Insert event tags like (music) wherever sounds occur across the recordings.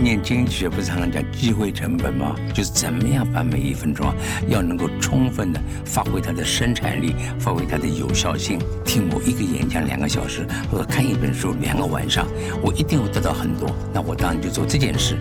念经学不是常常讲机会成本吗？就是怎么样把每一分钟啊，要能够充分的发挥它的生产力，发挥它的有效性。听我一个演讲两个小时，或者看一本书两个晚上，我一定会得到很多。那我当然就做这件事。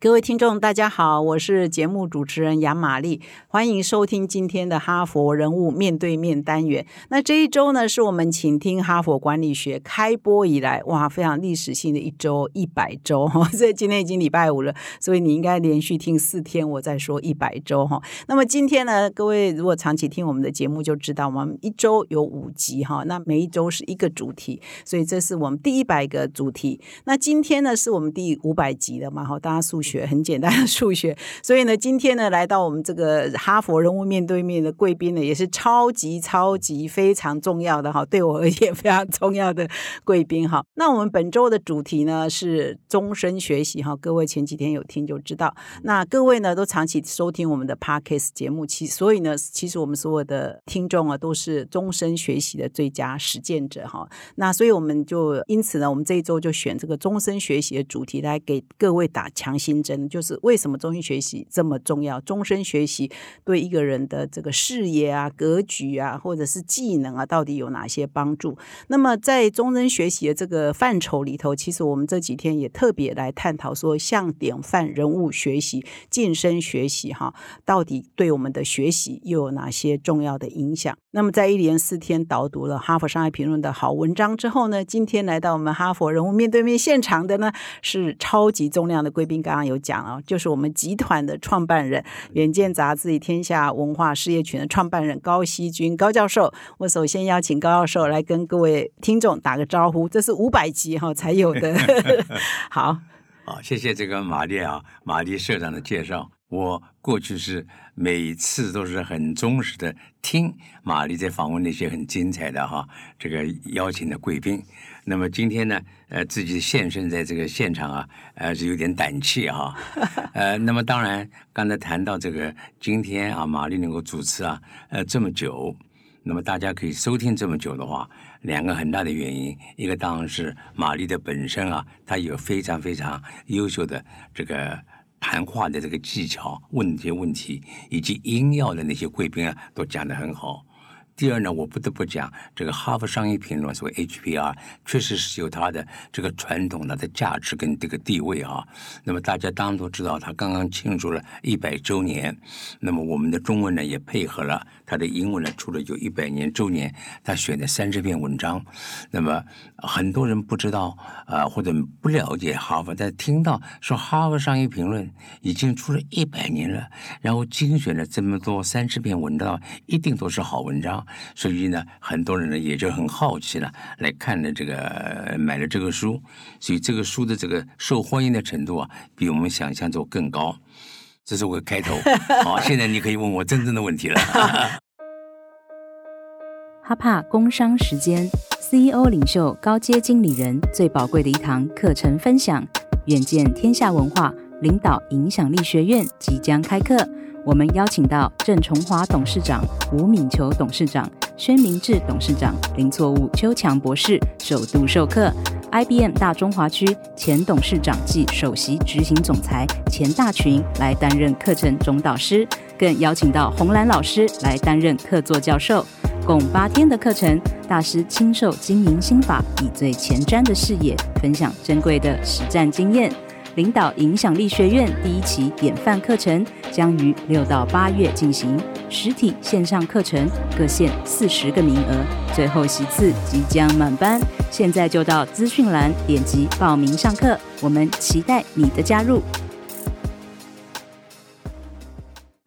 各位听众，大家好，我是节目主持人杨玛丽，欢迎收听今天的哈佛人物面对面单元。那这一周呢，是我们请听哈佛管理学开播以来，哇，非常历史性的一周，一百周哈。(laughs) 所以今天已经礼拜五了，所以你应该连续听四天，我在说一百周哈。那么今天呢，各位如果长期听我们的节目，就知道我们一周有五集哈，那每一周是一个主题，所以这是我们第一百个主题。那今天呢，是我们第五百集了嘛？哈，大家数学。学很简单的数学，所以呢，今天呢，来到我们这个哈佛人物面对面的贵宾呢，也是超级超级非常重要的哈，对我而言非常重要的贵宾哈。那我们本周的主题呢是终身学习哈，各位前几天有听就知道。那各位呢都长期收听我们的 Podcast 节目，其所以呢，其实我们所有的听众啊都是终身学习的最佳实践者哈。那所以我们就因此呢，我们这一周就选这个终身学习的主题来给各位打强心。真就是为什么终身学习这么重要？终身学习对一个人的这个视野啊、格局啊，或者是技能啊，到底有哪些帮助？那么在终身学习的这个范畴里头，其实我们这几天也特别来探讨说，向典范人物学习、晋升学习，哈，到底对我们的学习又有哪些重要的影响？那么在一连四天导读了《哈佛商业评论》的好文章之后呢，今天来到我们哈佛人物面对面现场的呢，是超级重量的贵宾，刚刚。有讲啊，就是我们集团的创办人，远见杂志与天下文化事业群的创办人高希军高教授。我首先邀请高教授来跟各位听众打个招呼，这是五百集哈才有的。(laughs) 好，好，谢谢这个玛丽啊，玛丽社长的介绍。我过去是每次都是很忠实的听玛丽在访问那些很精彩的哈这个邀请的贵宾。那么今天呢，呃，自己现身在这个现场啊，呃，是有点胆怯哈。(laughs) 呃，那么当然刚才谈到这个今天啊，玛丽能够主持啊，呃，这么久，那么大家可以收听这么久的话，两个很大的原因，一个当然是玛丽的本身啊，她有非常非常优秀的这个。谈话的这个技巧、问这些问题，以及音要的那些贵宾啊，都讲得很好。第二呢，我不得不讲，这个《哈佛商业评论》所谓 HBR，确实是有它的这个传统、它的价值跟这个地位啊。那么大家当然都知道，它刚刚庆祝了一百周年。那么我们的中文呢，也配合了它的英文呢，出了有一百年周年，他选的三十篇文章。那么很多人不知道啊，或者不了解哈佛，但听到说《哈佛商业评论》已经出了一百年了，然后精选了这么多三十篇文章，一定都是好文章。所以呢，很多人呢也就很好奇了，来看了这个买了这个书，所以这个书的这个受欢迎的程度啊，比我们想象中更高。这是我的开头。(laughs) 好，现在你可以问我真正的问题了。(laughs) 哈帕工商时间，CEO 领袖高阶经理人最宝贵的一堂课程分享，远见天下文化领导影响力学院即将开课。我们邀请到郑崇华董事长、吴敏球董事长、宣明志董事长、林错误邱强博士首度授课；IBM 大中华区前董事长暨首席执行总裁钱大群来担任课程总导师，更邀请到洪兰老师来担任客座教授。共八天的课程，大师亲授经营心法，以最前瞻的视野分享珍贵的实战经验。领导影响力学院第一期典范课程将于六到八月进行，实体线上课程各限四十个名额，最后席次即将满班，现在就到资讯栏点击报名上课，我们期待你的加入。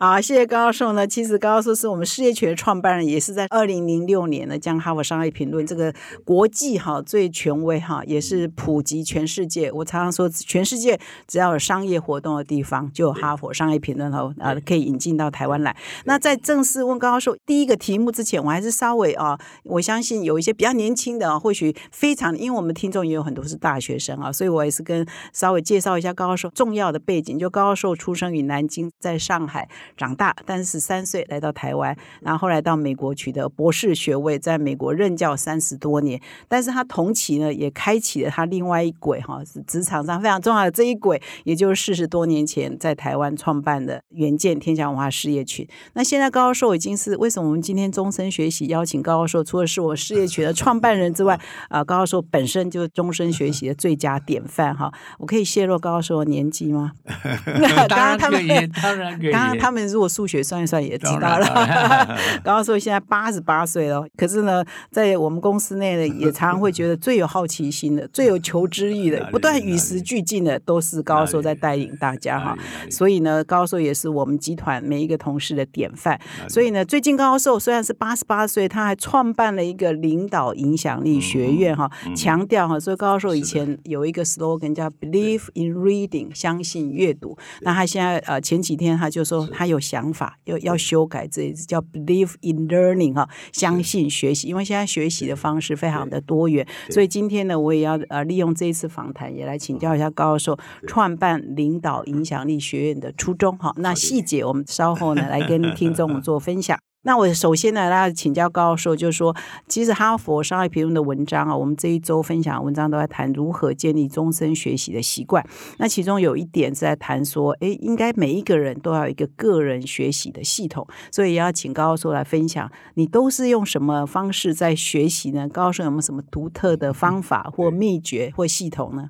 好，谢谢高教授呢。其实高教授是我们事业群的创办人，也是在二零零六年呢，将《哈佛商业评论》这个国际哈最权威哈，也是普及全世界。我常常说，全世界只要有商业活动的地方，就有《哈佛商业评论》哦，啊，可以引进到台湾来。那在正式问高教授第一个题目之前，我还是稍微啊，我相信有一些比较年轻的，或许非常，因为我们听众也有很多是大学生啊，所以我也是跟稍微介绍一下高教授重要的背景。就高教授出生于南京，在上海。长大，但是十三岁来到台湾，然后后来到美国取得博士学位，在美国任教三十多年。但是他同期呢，也开启了他另外一轨哈，是职场上非常重要的这一轨，也就是四十多年前在台湾创办的远见天下文化事业群。那现在高教授已经是为什么我们今天终身学习邀请高教授，除了是我事业群的创办人之外，(laughs) 啊，高教授本身就是终身学习的最佳典范哈。我可以泄露高教授的年纪吗？(laughs) 当然他们，当然可以。当然他们如果数学算一算也知道当了。然。高教授现在八十八岁了，可是呢，在我们公司内呢，也常常会觉得最有好奇心的、(laughs) 最有求知欲的、不断与时俱进的，都是高教授在带领大家哈。所以呢，高教授也是我们集团每一个同事的典范。所以呢，最近高教授虽然是八十八岁，他还创办了一个领导影响力学院哈，强调哈，所以高教授以前有一个 slogan 叫 “Believe in reading”，相信阅读。那他现在呃前几天他就说他有想法，要要修改这一次叫 “Believe in learning” 哈，相信学习，因为现在学习的方式非常的多元，所以今天呢，我也要呃利用这一次访谈，也来请教一下高教授创办领导影响力学院的初衷哈。那细节我们稍后呢来跟听众做分享。那我首先呢，来请教高教授，就是说，其实哈佛商业评论的文章啊，我们这一周分享的文章都在谈如何建立终身学习的习惯。那其中有一点是在谈说，诶，应该每一个人都要有一个个人学习的系统，所以也要请高教授来分享，你都是用什么方式在学习呢？高教授有没有什么独特的方法或秘诀或系统呢？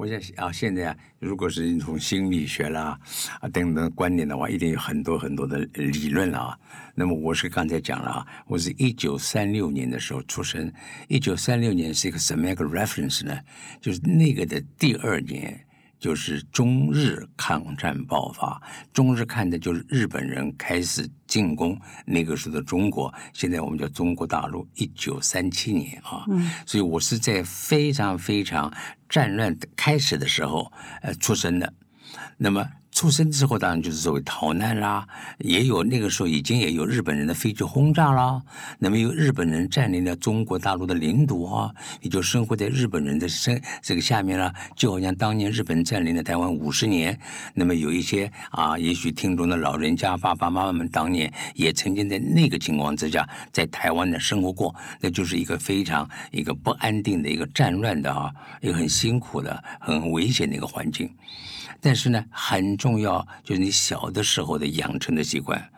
我想啊，现在啊，如果是你从心理学啦啊等等观点的话，一定有很多很多的理论啊。那么我是刚才讲了啊，我是一九三六年的时候出生，一九三六年是一个什么样的 reference 呢？就是那个的第二年。就是中日抗战爆发，中日看的就是日本人开始进攻那个时候的中国，现在我们叫中国大陆。一九三七年啊，嗯所以我是在非常非常战乱开始的时候呃出生的，那么。出生之后，当然就是所谓逃难啦，也有那个时候已经也有日本人的飞机轰炸啦，那么有日本人占领了中国大陆的领土啊，也就生活在日本人的身这个下面了，就好像当年日本占领了台湾五十年，那么有一些啊，也许听众的老人家爸爸妈妈们当年也曾经在那个情况之下在台湾的生活过，那就是一个非常一个不安定的一个战乱的啊，一个很辛苦的、很危险的一个环境。但是呢，很重要就是你小的时候的养成的习惯。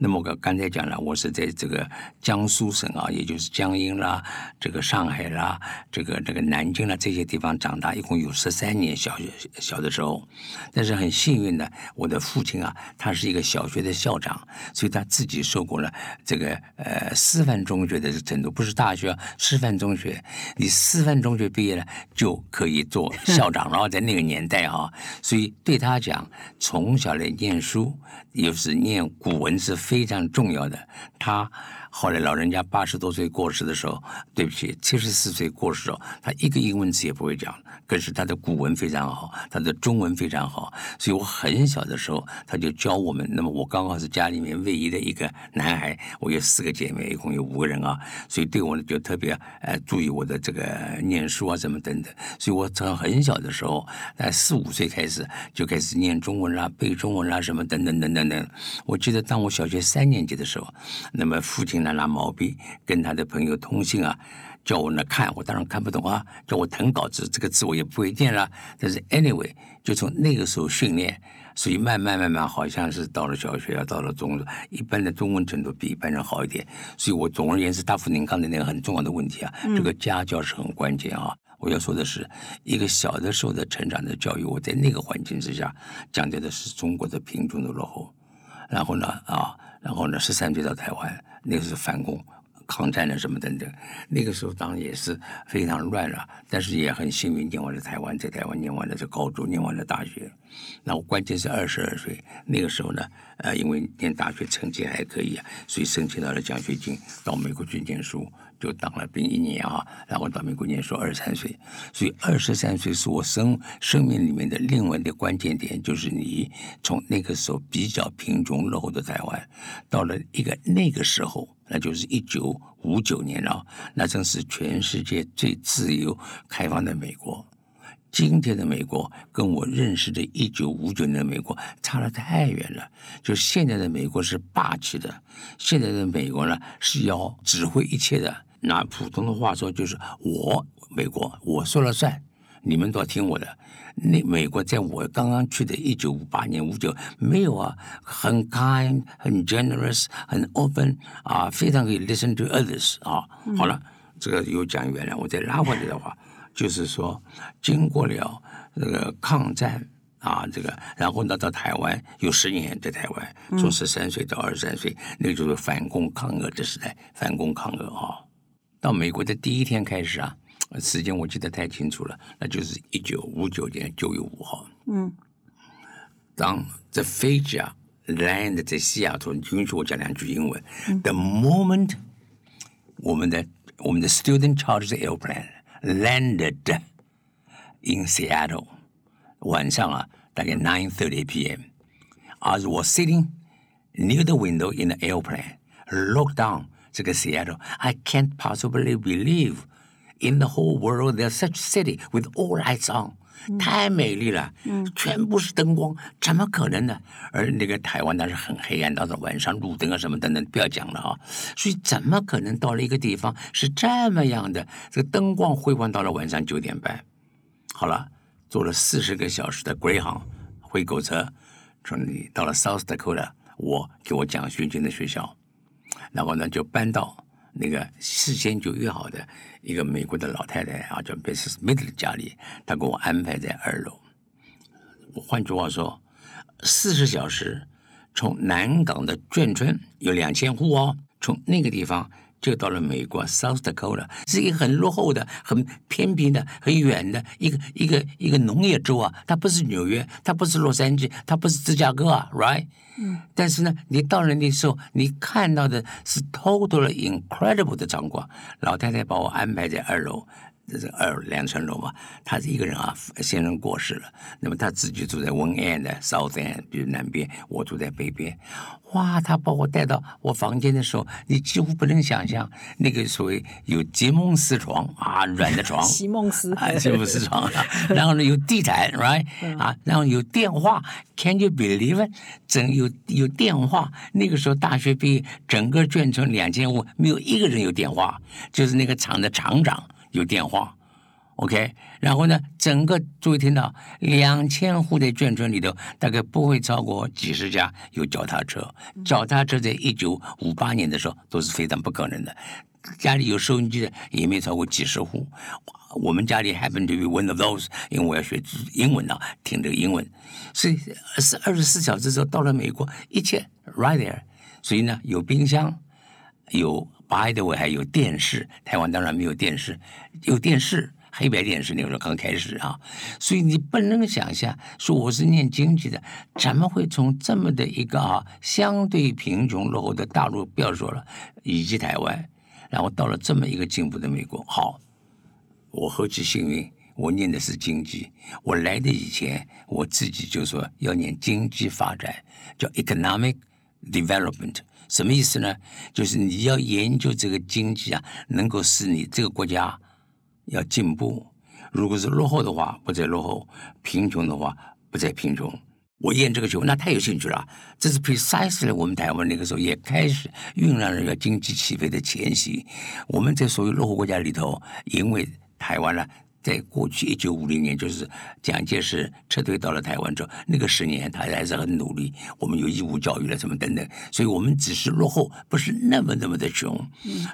那么我刚才讲了，我是在这个江苏省啊，也就是江阴啦、这个上海啦、这个这个南京啦这些地方长大，一共有十三年小学小的时候。但是很幸运的，我的父亲啊，他是一个小学的校长，所以他自己受过了这个呃师范中学的程度，不是大学，师范中学。你师范中学毕业了就可以做校长了，在那个年代啊，所以对他讲，从小来念书，又是念古文是。非常重要的，他后来老人家八十多岁过世的时候，对不起，七十四岁过世哦，他一个英文字也不会讲，可是他的古文非常好，他的中文非常好，所以我很小的时候他就教我们。那么我刚好是家里面唯一的一个男孩，我有四个姐妹，一共有五个人啊，所以对我呢就特别呃注意我的这个念书啊什么等等。所以我从很小的时候，在四五岁开始就开始念中文啦、背中文啦什么等等等等等。我记得当我小学。三年级的时候，那么父亲呢拿毛笔跟他的朋友通信啊，叫我呢看，我当然看不懂啊，叫我誊稿子，这个字我也不会念了。但是 anyway，就从那个时候训练，所以慢慢慢慢，好像是到了小学啊，到了中，一般的中文程度比一般人好一点。所以我总而言之，大夫您刚才那个很重要的问题啊，这个家教是很关键啊。我要说的是，一个小的时候的成长的教育，我在那个环境之下，讲究的是中国的贫穷的落后。然后呢，啊，然后呢，十三岁到台湾，那个是反攻、抗战的什么等等，那个时候当然也是非常乱了，但是也很幸运念完了台湾，在台湾念完了这高中，念完了大学。那我关键是二十二岁那个时候呢，呃，因为念大学成绩还可以啊，所以申请到了奖学金，到美国去念书。就当了兵一年啊，然后到美国念书二十三岁，所以二十三岁是我生生命里面的另外的关键点，就是你从那个时候比较贫穷落后的台湾，到了一个那个时候，那就是一九五九年了，那正是全世界最自由开放的美国。今天的美国跟我认识的一九五九年的美国差得太远了。就现在的美国是霸气的，现在的美国呢是要指挥一切的。拿普通的话说，就是我美国我说了算，你们都要听我的。那美国在我刚刚去的一九五八年五九没有啊，很 kind、很 generous、很 open 啊，非常可以 listen to others 啊。好了，这个又讲远了，我再拉回来的话，就是说，经过了这个抗战啊，这个然后呢到台湾有十年在台湾，从十三岁到二十三岁，那就是反共抗俄的时代，反共抗俄啊。到美国的第一天开始啊。时间我记得太清楚了，那就是一九五九年九月五号。嗯，当这飞机啊 land 在西雅图，允许我讲两句英文。The moment 我们的我们的 student charged airplane landed in Seattle，晚上啊大概 nine thirty p.m.，as was sitting near the window in the airplane, looked down 这个 Seattle，I can't possibly believe。In the whole world, there's such city with all lights on，太美丽了，全部是灯光，怎么可能呢？而那个台湾那是很黑暗，到了晚上路灯啊什么等等，不要讲了啊。所以怎么可能到了一个地方是这么样的？这个灯光辉煌到了晚上九点半。好了，坐了四十个小时的 Greyhound 灰狗车，从你到了 South Dakota，我给我奖学金的学校，然后呢就搬到。那个事先就约好的一个美国的老太太啊，叫 Mrs. Smith 的家里，她给我安排在二楼。换句话说，四十小时从南港的眷村有两千户哦，从那个地方就到了美国 South Dakota，是一个很落后的、很偏僻的、很远的一个一个一个农业州啊。它不是纽约，它不是洛杉矶，它不是芝加哥啊，right？嗯，但是呢，你到了那时候，你看到的是 totally incredible 的场馆。老太太把我安排在二楼，这是二两层楼嘛。他是一个人啊，先生过世了，那么他自己住在 One End South End，比如南边，我住在北边。哇，他把我带到我房间的时候，你几乎不能想象那个所谓有席梦思床啊，软的床，(laughs) 席梦思啊，席梦思床，然后呢有地毯，right 啊，然后有电话，Can you believe it？整有有电话，那个时候大学毕业，整个眷村两千户没有一个人有电话，就是那个厂的厂长有电话。OK，然后呢，整个注意听到两千户的眷村里头，大概不会超过几十家有脚踏车。脚踏车在一九五八年的时候都是非常不可能的。家里有收音机的也没超过几十户。我们家里 happen to be one of those，因为我要学英文啊，听这个英文，所以是二十四小时之后到了美国，一切 right there。所以呢，有冰箱，有 by the way 还有电视。台湾当然没有电视，有电视。黑白电视那个时候刚开始啊，所以你不能想象说我是念经济的，怎么会从这么的一个啊相对贫穷落后的大陆不要说了，以及台湾，然后到了这么一个进步的美国。好，我何其幸运，我念的是经济。我来的以前，我自己就说要念经济发展，叫 economic development，什么意思呢？就是你要研究这个经济啊，能够使你这个国家。要进步，如果是落后的话，不再落后；贫穷的话，不再贫穷。我研这个球，那太有兴趣了。这是 precisely 我们台湾那个时候也开始酝酿了一个经济起飞的前夕。我们在所有落后国家里头，因为台湾呢。在过去一九五零年，就是蒋介石撤退到了台湾之后，那个十年他还是很努力。我们有义务教育了，什么等等，所以我们只是落后，不是那么那么的穷。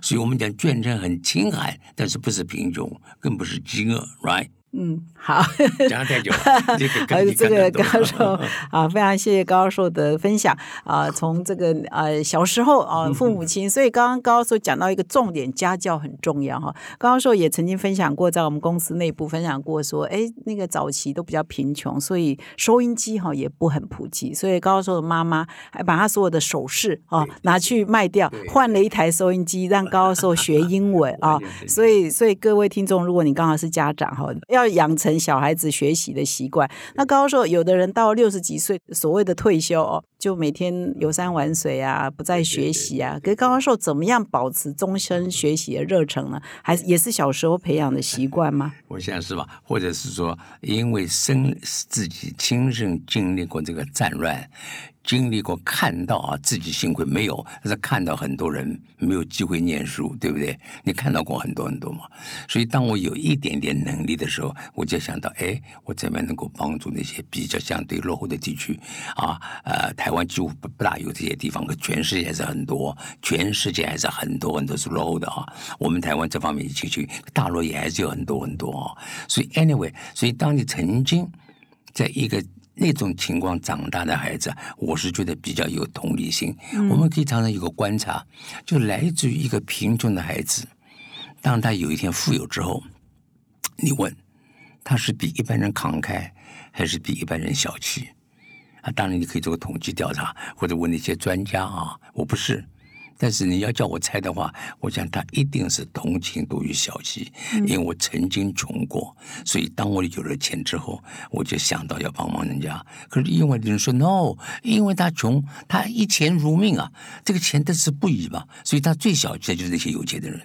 所以我们讲眷村很清寒，但是不是贫穷，更不是饥饿，right？嗯，好，讲太久了。(laughs) 这个高寿啊，非常谢谢高教授的分享啊。从这个呃小时候啊，父母亲，所以刚刚高教授讲到一个重点，家教很重要哈。高教授也曾经分享过，在我们公司内部分享过，说哎，那个早期都比较贫穷，所以收音机哈也不很普及，所以高教授的妈妈还把他所有的首饰啊拿去卖掉，换了一台收音机，让高教授学英文啊。所以，所以各位听众，如果你刚好是家长哈，要要养成小孩子学习的习惯。那高教授，有的人到六十几岁，所谓的退休哦，就每天游山玩水啊，不再学习啊。可是高教授怎么样保持终身学习的热忱呢？还是也是小时候培养的习惯吗？(laughs) 我想是吧？或者是说，因为生自己亲身经历过这个战乱。经历过看到啊，自己幸亏没有，但是看到很多人没有机会念书，对不对？你看到过很多很多嘛。所以当我有一点点能力的时候，我就想到，哎，我怎么能够帮助那些比较相对落后的地区啊？呃，台湾几乎不不大有这些地方，可全世界还是很多，全世界还是很多很多是落后的啊。我们台湾这方面其实大陆也还是有很多很多啊。所以 anyway，所以当你曾经在一个。那种情况长大的孩子，我是觉得比较有同理心。我们可以常常有个观察，就来自于一个贫穷的孩子，当他有一天富有之后，你问他是比一般人慷慨，还是比一般人小气？啊，当然你可以做个统计调查，或者问那些专家啊，我不是。但是你要叫我猜的话，我想他一定是同情多于小气，因为我曾经穷过，所以当我有了钱之后，我就想到要帮忙人家。可是另外的人说 no，因为他穷，他一钱如命啊，这个钱得是不易嘛，所以他最小气的就是那些有钱的人。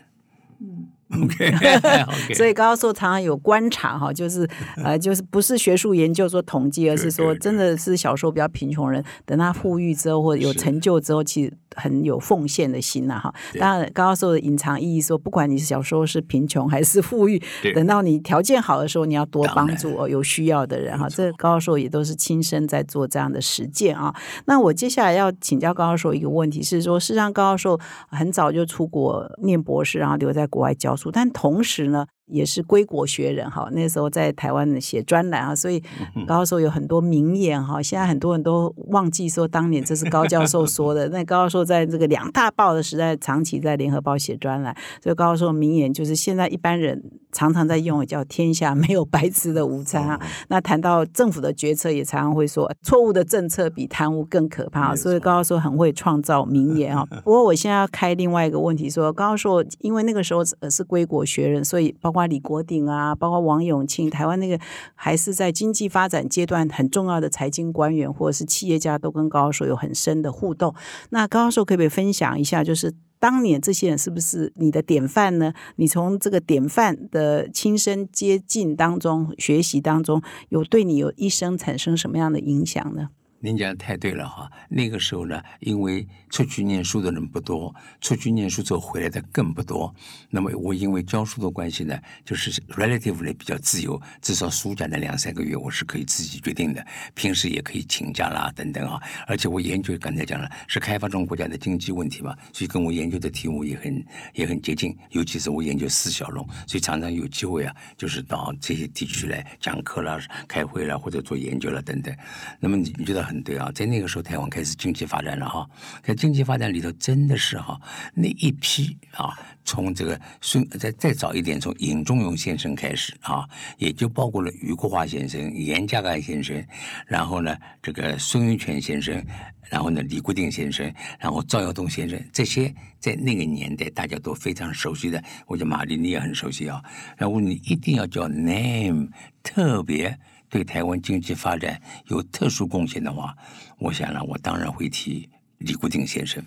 OK，(laughs) 所以高教授常常有观察哈，就是呃，就是不是学术研究说统计，而是说真的是小时候比较贫穷人，等他富裕之后或者有成就之后，其实很有奉献的心呐哈。当然，高教授的隐藏意义说，不管你小时候是贫穷还是富裕，等到你条件好的时候，你要多帮助有需要的人哈。这高教授也都是亲身在做这样的实践啊。那我接下来要请教高教授一个问题是说，事实上高教授很早就出国念博士，然后留在国外教书。但同时呢。也是归国学人哈，那时候在台湾写专栏啊，所以高教授有很多名言哈。现在很多人都忘记说当年这是高教授说的。那高教授在这个两大报的时代，长期在联合报写专栏，所以高教授名言就是现在一般人常常在用，叫“天下没有白吃的午餐”啊。那谈到政府的决策，也常常会说错误的政策比贪污更可怕。所以高教授很会创造名言啊。(laughs) 不过我现在要开另外一个问题，说高教授因为那个时候是归国学人，所以包括。李国鼎啊，包括王永庆，台湾那个还是在经济发展阶段很重要的财经官员或者是企业家，都跟高教授有很深的互动。那高教授可不可以分享一下，就是当年这些人是不是你的典范呢？你从这个典范的亲身接近当中学习当中，有对你有一生产生什么样的影响呢？您讲的太对了哈，那个时候呢，因为出去念书的人不多，出去念书之后回来的更不多。那么我因为教书的关系呢，就是 relatively 比较自由，至少暑假的两三个月我是可以自己决定的，平时也可以请假啦等等啊。而且我研究刚才讲了是开发中国家的经济问题嘛，所以跟我研究的题目也很也很接近。尤其是我研究四小龙，所以常常有机会啊，就是到这些地区来讲课啦、开会啦或者做研究啦等等。那么你觉得？很对啊，在那个时候，台湾开始经济发展了哈。在经济发展里头，真的是哈那一批啊，从这个孙再再早一点，从尹仲永先生开始啊，也就包括了余国华先生、严家淦先生，然后呢，这个孙运泉先生，然后呢，李国鼎先生，然后赵耀东先生，这些在那个年代大家都非常熟悉的，我觉得玛丽你也很熟悉啊。然后你一定要叫 name 特别。对台湾经济发展有特殊贡献的话，我想呢，我当然会提李国鼎先生。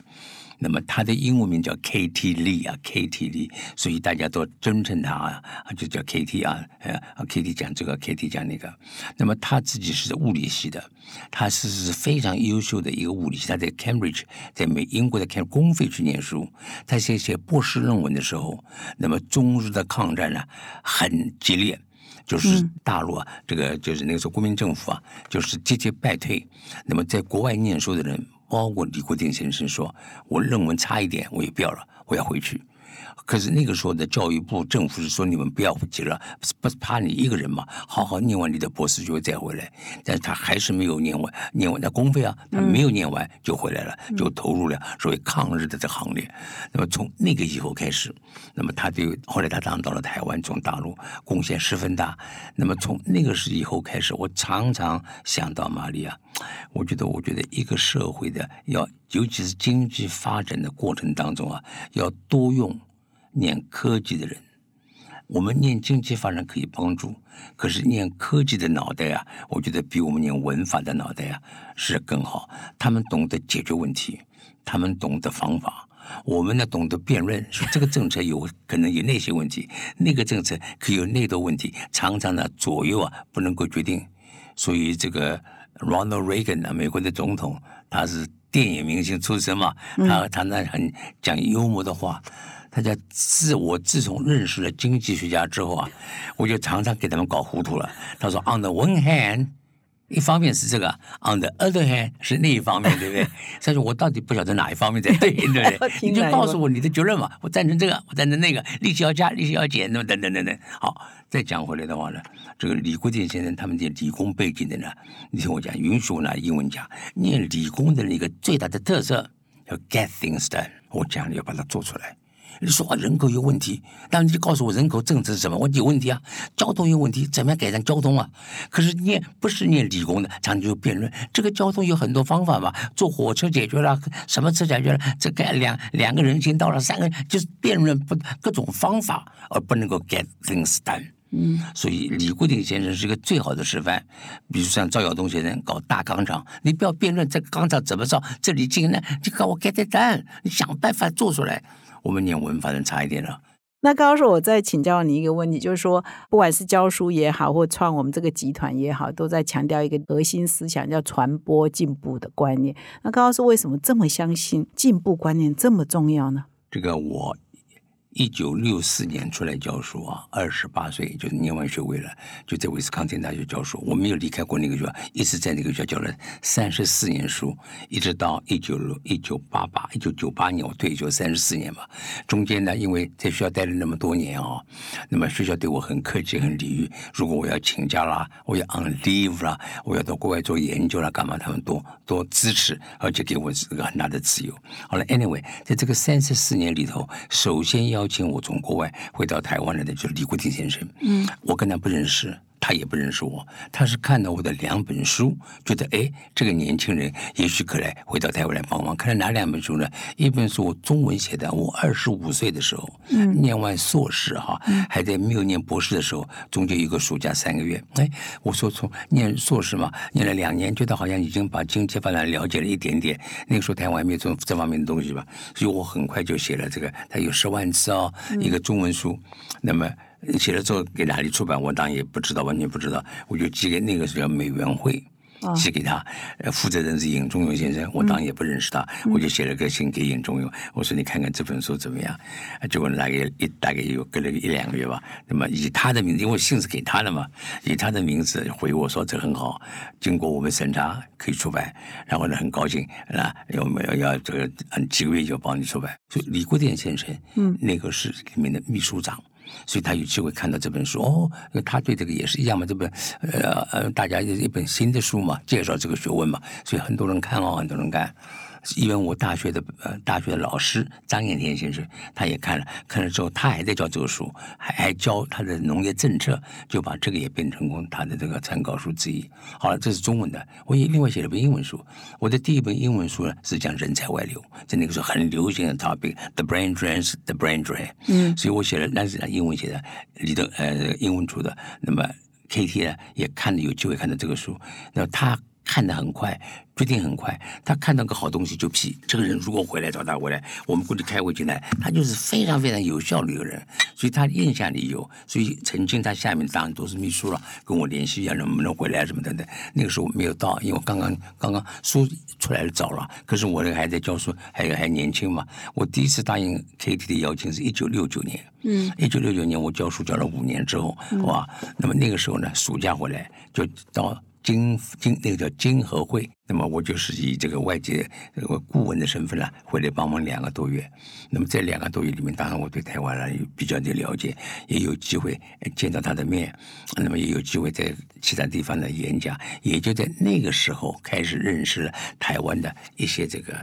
那么他的英文名叫 K.T. Lee 啊，K.T. Lee，所以大家都尊称他啊，就叫 K.T. 啊，呃，K.T. 讲这个，K.T. 讲那个。那么他自己是物理系的，他是是非常优秀的一个物理系。他在 Cambridge，在美英国的 Cam 公费去念书。他写写博士论文的时候，那么中日的抗战呢很激烈。就是大陆啊，这个就是那个时候国民政府啊，就是节节败退。那么在国外念书的人，包括李国鼎先生说：“我论文差一点，我也不要了，我要回去。”可是那个时候的教育部政府是说你们不要急了，不是怕你一个人嘛？好好念完你的博士就会再回来。但是他还是没有念完，念完那公费啊，他没有念完就回来了，就投入了所谓抗日的这行列。那么从那个以后开始，那么他就后来他当到了台湾，从大陆贡献十分大。那么从那个时以后开始，我常常想到玛利亚，我觉得，我觉得一个社会的要，尤其是经济发展的过程当中啊，要多用。念科技的人，我们念经济发展可以帮助，可是念科技的脑袋啊，我觉得比我们念文法的脑袋啊是更好。他们懂得解决问题，他们懂得方法。我们呢懂得辩论，说这个政策有可能有那些问题，那个政策可以有那多问题，常常呢左右啊不能够决定。所以这个 Ronald Reagan 啊，美国的总统，他是电影明星出身嘛，他他那很讲幽默的话。他叫自我自从认识了经济学家之后啊，我就常常给他们搞糊涂了。他说：“On the one hand。”一方面是这个，on the other hand 是另一方面，对不对？所以说我到底不晓得哪一方面才对，对不对？(laughs) 你就告诉我你的结论嘛，我赞成这个，我赞成那个，利息要加，利息要减，那么等等等等。好，再讲回来的话呢，这个李国建先生他们这理工背景的呢，你听我讲，允许我拿英文讲，念理工的一个最大的特色要 get things done，我讲你要把它做出来。你说话人口有问题，那你就告诉我人口政策是什么？我有问题啊，交通有问题，怎么样改善交通啊？可是念不是念理工的，常常就辩论这个交通有很多方法嘛，坐火车解决了，什么车解决了？这个两两个人行道了，三个就是辩论不各种方法，而不能够 get things done。嗯，所以李国鼎先生是一个最好的示范。比如像赵耀东先生搞大钢厂，你不要辩论这个钢厂怎么造，这里进那就告我 get it done，你想办法做出来。我们念文反正差一点了。那高老师，我再请教你一个问题，就是说，不管是教书也好，或创我们这个集团也好，都在强调一个核心思想，叫传播进步的观念。那高老师为什么这么相信进步观念这么重要呢？这个我。一九六四年出来教书啊，二十八岁就念完学位了，就在威斯康星大学教书。我没有离开过那个学校，一直在那个学校教了三十四年书，一直到一九一九八八一九九八年我退休三十四年吧。中间呢，因为在学校待了那么多年啊，那么学校对我很客气很礼遇。如果我要请假啦，我要 on leave 啦，我要到国外做研究啦，干嘛？他们都都支持，而且给我这个很大的自由。好了，anyway，在这个三十四年里头，首先要邀请我从国外回到台湾来的，就是李国鼎先生。嗯，我跟他不认识。他也不认识我，他是看到我的两本书，觉得哎，这个年轻人也许可来回到台湾来帮忙。看了哪两本书呢？一本是我中文写的，我二十五岁的时候，嗯，念完硕士哈，还在没有念博士的时候，中间一个暑假三个月，哎，我说从念硕士嘛，念了两年，觉得好像已经把经济发展了解了一点点。那个时候台湾还没有这这方面的东西吧，所以我很快就写了这个，它有十万字哦，一个中文书，那么。写了之后给哪里出版，我当然也不知道，完全不知道。我就寄给那个是叫美元会，寄给他。负责人是尹仲勇先生，我当然也不认识他，我就写了个信给尹仲勇，我说你看看这本书怎么样？结果大概一大概有隔了一两个月吧，那么以他的名字，因为信是给他的嘛，以他的名字回我说这很好，经过我们审查可以出版，然后呢很高兴啊，要没有要这个几个月就帮你出版。所以李国典先生，嗯，那个是里面的秘书长。所以他有机会看到这本书哦，他对这个也是一样嘛，这本呃呃，大家一本新的书嘛，介绍这个学问嘛，所以很多人看哦，很多人看。因为我大学的呃大学的老师张彦天先生，他也看了，看了之后他还在教这个书，还还教他的农业政策，就把这个也变成功他的这个参考书之一。好了，这是中文的，我也另外写了本英文书。我的第一本英文书呢是讲人才外流，在那个时候很流行的 topic，the brain drain，the brain drain。嗯，所以我写了那是英文写的里头呃英文出的。那么 K T 呢也看了有机会看到这个书，那他看得很快。决定很快，他看到个好东西就批。这个人如果回来找他回来，我们过去开会进来，他就是非常非常有效率的人，所以他印象里有。所以曾经他下面当然都是秘书了，跟我联系一下能不能回来什么等等。那个时候没有到，因为我刚刚刚刚书出来的早了，可是我那个还在教书，还还年轻嘛。我第一次答应 KT 的邀请是一九六九年，嗯，一九六九年我教书教了五年之后，哇，那么那个时候呢，暑假回来就到。金金那个叫金和会，那么我就是以这个外界这个顾问的身份呢，回来帮忙两个多月。那么在两个多月里面，当然我对台湾呢有比较的了解，也有机会见到他的面，那么也有机会在其他地方的演讲。也就在那个时候开始认识了台湾的一些这个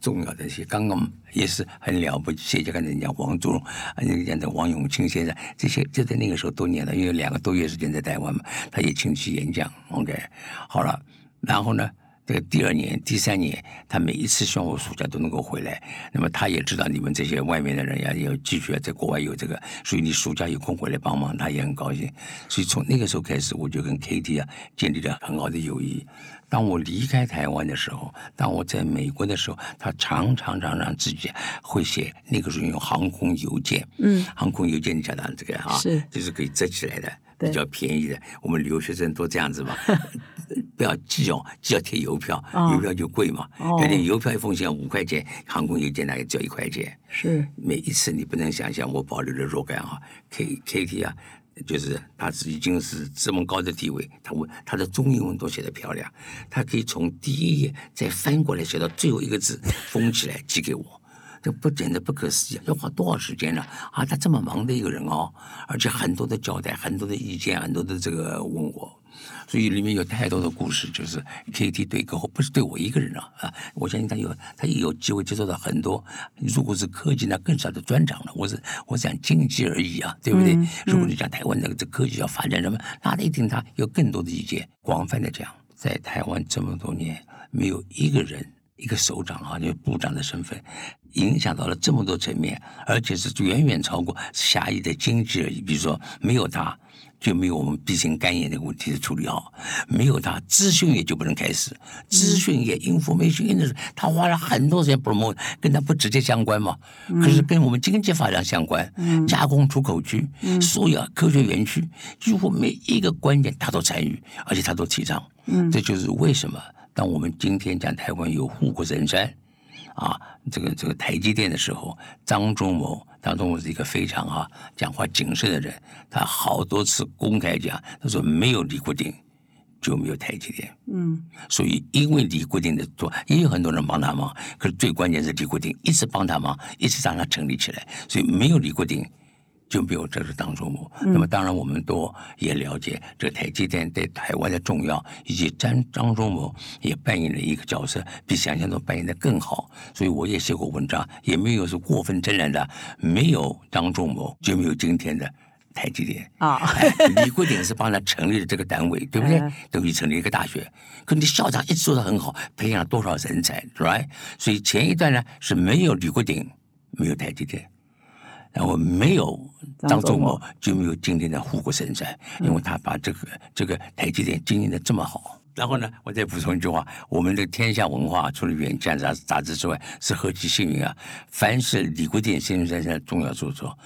重要的一些，刚刚也是很了不起，就跟人家王祖荣，那个讲的王永庆先生，这些就在那个时候都念了，因为两个多月时间在台湾嘛，他也请去演讲，OK。好了，然后呢？这个第二年、第三年，他每一次希望我暑假都能够回来。那么他也知道你们这些外面的人呀，要继续在国外有这个，所以你暑假有空回来帮忙，他也很高兴。所以从那个时候开始，我就跟 KT 啊建立了很好的友谊。当我离开台湾的时候，当我在美国的时候，他常常常常自己会写，那个时候用航空邮件，嗯，航空邮件你晓得这个啊，是就是可以折起来的，对比较便宜的。我们留学生都这样子嘛，(laughs) 不要寄哦，寄要贴邮票，哦邮票就贵嘛。哦有点邮票一封信要五块钱，航空邮件大概只要一块钱。是每一次你不能想象，我保留了若干啊，K K T 啊，就是他是已经是这么高的地位，他文他的中英文都写得漂亮，他可以从第一页再翻过来写到最后一个字，封起来寄给我。这不简直不可思议，要花多少时间呢？啊，他这么忙的一个人哦，而且很多的交代，很多的意见，很多的这个问我，所以里面有太多的故事，就是 KT 对客户不是对我一个人啊啊！我相信他有他也有机会接触到很多，如果是科技那更少的专长了。我是我是讲经济而已啊，对不对？嗯如果你讲台湾那个这科技要发展什么，那一定他有更多的意见。广泛的讲，在台湾这么多年，没有一个人。一个首长啊，就是部长的身份，影响到了这么多层面，而且是远远超过狭义的经济而已。比如说，没有他，就没有我们鼻型肝炎这个问题的处理好；没有他，资讯业就不能开始。资讯业 （information industry），他花了很多时间 promote，跟他不直接相关嘛，可是跟我们经济发展相关。加工出口区、所有科学园区，几乎每一个观点他都参与，而且他都提倡。嗯这就是为什么。当我们今天讲台湾有护国神山，啊，这个这个台积电的时候，张忠谋，张忠谋是一个非常啊讲话谨慎的人，他好多次公开讲，他说没有李国鼎就没有台积电，嗯所以因为李国鼎的做，也有很多人帮他忙，可是最关键是李国鼎一直帮他忙，一直让他成立起来，所以没有李国鼎。就没有这个当中谋。那么当然，我们都也了解这个台积电在台湾的重要，以及张张忠谋也扮演了一个角色，比想象中扮演的更好。所以我也写过文章，也没有是过分真然的，没有张忠谋就没有今天的台积电。啊，哎李国鼎是帮他成立了这个单位，对不对嗯？等于成立一个大学。可你校长一直做的很好，培养了多少人才，right？所以前一段呢是没有李国鼎，没有台积电。然后没有张忠谋，就没有今天的护国神山，因为他把这个这个台积电经营的这么好。然后呢，我再补充一句话：我们的天下文化除了《远见》杂杂志之外，是何其幸运啊！凡是李国鼎先生的重要著作，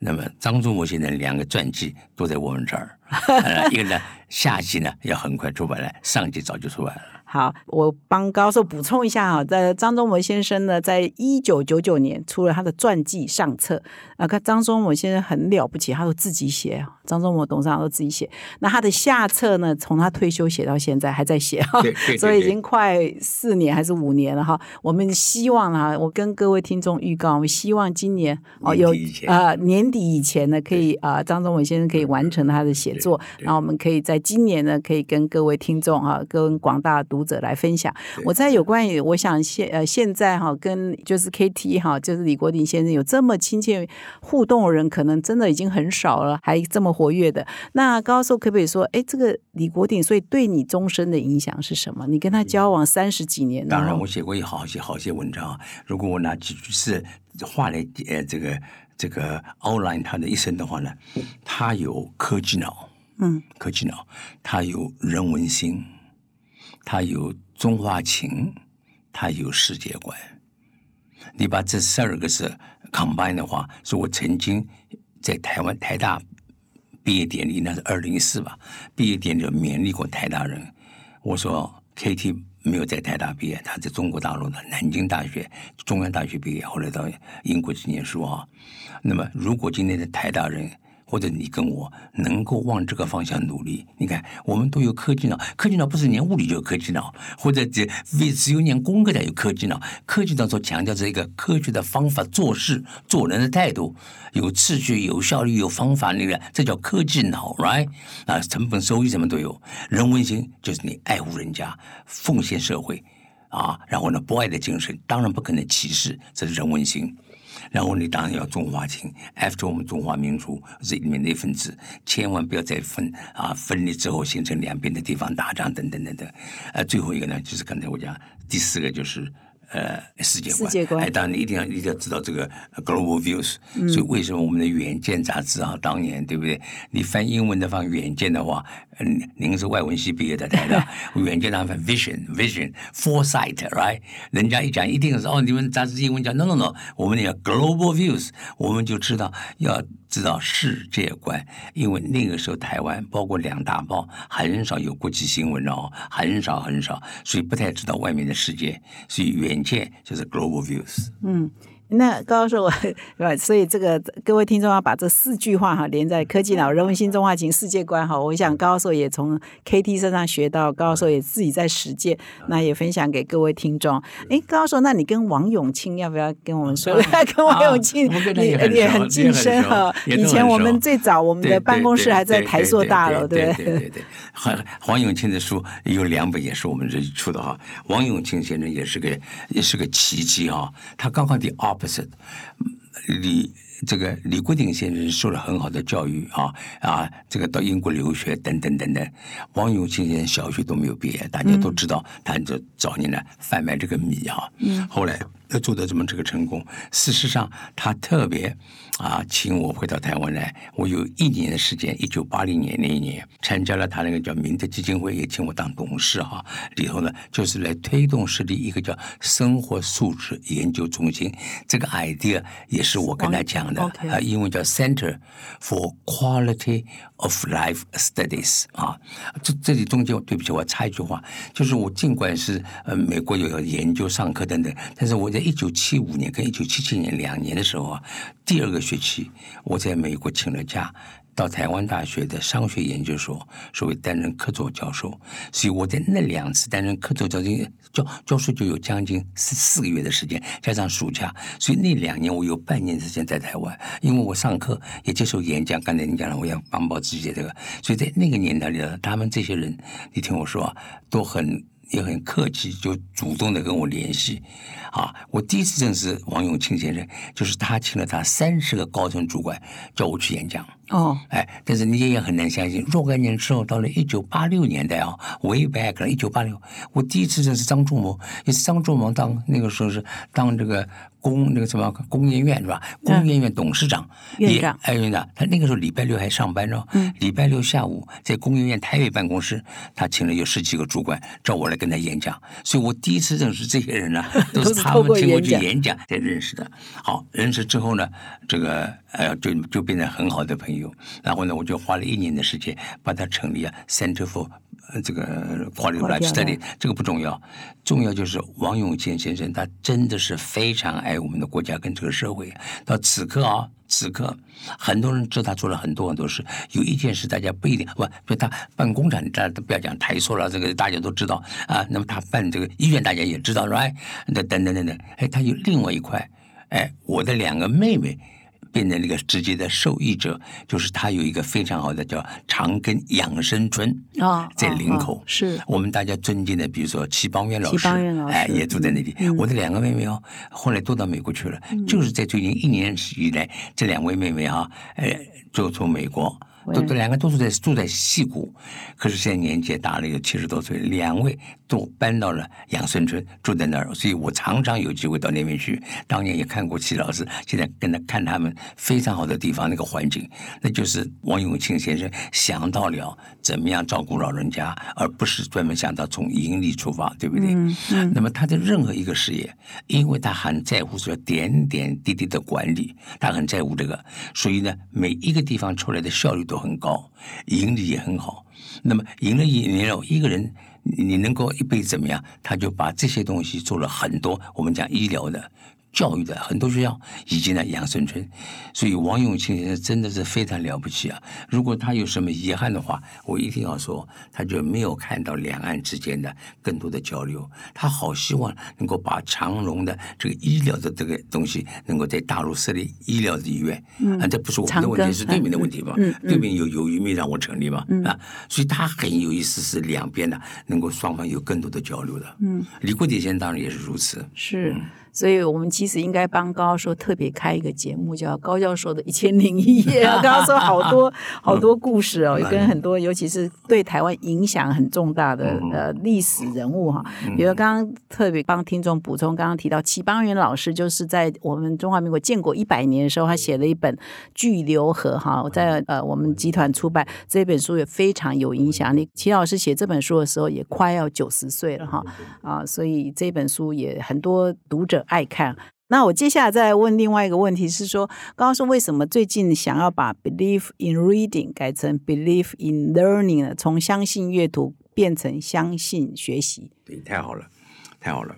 那么张忠谋先生两个传记都在我们这儿。(laughs) 呃一个呢，下集呢要很快出版了，上集早就出版了。好，我帮高寿补充一下啊，在张忠谋先生呢，在一九九九年出了他的传记上册啊。看张忠谋先生很了不起，他都自己写啊，张忠谋董事长都自己写。那他的下册呢，从他退休写到现在还在写哈所以已经快四年还是五年了哈。我们希望啊，我跟各位听众预告，我们希望今年哦有年底以前呃年底以前呢，可以啊、呃张忠谋先生可以完成他的写作，然后我们可以在今年呢，可以跟各位听众哈、跟广大读者来分享。我在有关于，我想现呃现在哈、跟就是 KT 哈、就是李国鼎先生有这么亲切互动的人，可能真的已经很少了，还这么活跃的。那高寿可不可以说，哎，这个李国鼎，所以对你终身的影响是什么？你跟他交往三十几年，当然，我写过一好些好些文章啊。如果我拿几句是话来呃这个这个 outline 他的一生的话呢，他有科技脑，嗯，科技脑，他有人文心，他有中华情，他有世界观。你把这十二个字 combine 的话，是我曾经在台湾台大毕业典礼，那是二零一四吧，毕业典礼勉励过台大人。我说 KT 没有在台大毕业，他在中国大陆的南京大学、中央大学毕业，后来到英国去念书啊。那么，如果今天的台大人或者你跟我能够往这个方向努力，你看我们都有科技脑，科技脑不是念物理就有科技脑，或者只只有念工科才有科技脑。科技脑所强调是一个科学的方法做事、做人的态度，有秩序、有效率、有方法，那个这叫科技脑，right？啊，成本收益什么都有。人文心就是你爱护人家、奉献社会啊，然后呢，博爱的精神，当然不可能歧视，这是人文心。然后你当然要中华情，after 我们中华民族这里面的一份子，千万不要再分啊，分裂之后形成两边的地方打仗等等等等。呃，最后一个呢，就是刚才我讲第四个就是。呃，世界观，世界观哎，当然你一定要一定要知道这个 global views，、所以为什么我们的《远见》杂志啊，当年对不对？你翻英文的放《远见》的话，嗯，您是外文系毕业的台大，(laughs)《远见》的翻 vision vision foresight，right？人家一讲一定是哦，你们杂志英文讲 no no no，我们要 global views，我们就知道要知道世界观，因为那个时候台湾包括两大报很少有国际新闻哦，很少很少，所以不太知道外面的世界，所以远见就是 global views。嗯那高教授，我 (laughs) 所以这个各位听众要把这四句话哈连在科技脑人文新中华情世界观哈，我想高教授也从 KT 身上学到，高教授也自己在实践，那也分享给各位听众。哎，高教授，那你跟王永庆要不要跟我们说？(laughs) 跟王永庆，你也很熟也很近身哈。以前我们最早我们的办公室还在台塑大楼，对不对对对对。(laughs) 黄黄永庆的书有两本也是我们这出的哈。王永庆先生也是个也是个奇迹哈，他刚刚的 opposite。李这个李国鼎先生受了很好的教育啊啊，这个到英国留学等等等等。王永庆先生小学都没有毕业，大家都知道，他就早年呢贩卖这个米啊，嗯，后来又做的这么这个成功。事实上，他特别啊请我回到台湾来，我有一年的时间，一九八零年那一年参加了他那个叫明德基金会，也请我当董事哈。里头呢，就是来推动设立一个叫生活素质研究中心，这个 idea 也是我跟他讲的。啊，英文叫 Center for Quality of Life Studies 啊。这这里中间，对不起，我插一句话，就是我尽管是呃美国有研究上课等等，但是我在一九七五年跟一九七七年两年的时候啊，第二个学期我在美国请了假。到台湾大学的商学研究所，所谓担任客座教授，所以我在那两次担任客座教教教授就有将近四四个月的时间，加上暑假，所以那两年我有半年时间在台湾，因为我上课也接受演讲。刚才你讲了，我要帮报自己这个，所以在那个年代里，他们这些人，你听我说，都很。也很客气，就主动的跟我联系，啊，我第一次认识王永庆先生，就是他请了他三十个高层主管叫我去演讲，哦，哎，但是你也很难相信，若干年之后，到了一九八六年代啊，way back 了，一九八六，我第一次认识张仲谋，也是张仲谋当那个时候是当这个工那个什么工研院是吧？工研院董事长，院长。也哎院长，他那个时候礼拜六还上班呢，嗯，礼拜六下午在工研院台北办公室，他请了有十几个主管找我来跟他演讲，所以我第一次认识这些人呢，(laughs) 都是他们请我去演讲。演讲才认识的。好，认识之后呢，这个呃就就变成很好的朋友。然后呢，我就花了一年的时间把它成立啊，Center for 呃这个 Quality of Life Study。这个不重要，重要就是王永健先生，他真的是非常爱我们的国家跟这个社会。到此刻啊。此刻，很多人知道他做了很多很多事。有一件事大家不一定不，就他办工厂，大家都不要讲台塑了，这个大家都知道啊。那么他办这个医院，大家也知道，right？那等等等等，哎，他有另外一块，哎，我的两个妹妹。变成那个直接的受益者，就是他有一个非常好的叫长庚养生村啊在哦林口哦，是我们大家尊敬的，比如说齐邦媛老师，齐邦媛老师哎，也住在那里。我的两个妹妹哦，后来都到美国去了，就是在最近一年以来，这两位妹妹哈、哎，就从美国。都都两个都是在住在西谷，可是现在年纪也大了，有七十多岁，两位都搬到了养生村，住在那儿，所以我常常有机会到那边去。当年也看过齐老师，现在跟他看他们非常好的地方，那个环境，那就是王永庆先生想到了怎么样照顾老人家，而不是专门想到从盈利出发，对不对？那么他的任何一个事业，因为他很在乎说点点滴滴的管理，他很在乎这个，所以呢，每一个地方出来的效率都很高，盈利也很好。那么赢了一年后，一个人你能够一辈子怎么样？他就把这些东西做了很多，我们讲医疗的。教育的很多学校以及呢杨生村，所以王永庆先生真的是非常了不起啊！如果他有什么遗憾的话，我一定要说，他就没有看到两岸之间的更多的交流。他好希望能够把长荣的这个医疗的这个东西，能够在大陆设立医疗的医院。嗯，啊，这不是我们的问题，是对面的问题吧？嗯嗯对面有有余没让我成立嘛？啊，所以他很有意思，是两边的能够双方有更多的交流的。嗯，李国鼎先生当然也是如此。是，所以我们其实应该帮高教授特别开一个节目，叫《高教授的一千零一夜》。刚刚说好多 (laughs) 好多故事哦，跟很多尤其是对台湾影响很重大的呃历史人物哈。比如刚刚特别帮听众补充，刚刚提到齐邦媛老师，就是在我们中华民国建国一百年的时候，他写了一本《巨流河》哈，在呃我们集团出版这本书也非常有影响力。齐老师写这本书的时候也快要九十岁了哈啊，所以这本书也很多读者。爱看。那我接下来再问另外一个问题是说，刚刚说为什么最近想要把 believe in reading 改成 believe in learning 呢？从相信阅读变成相信学习？对，太好了，太好了。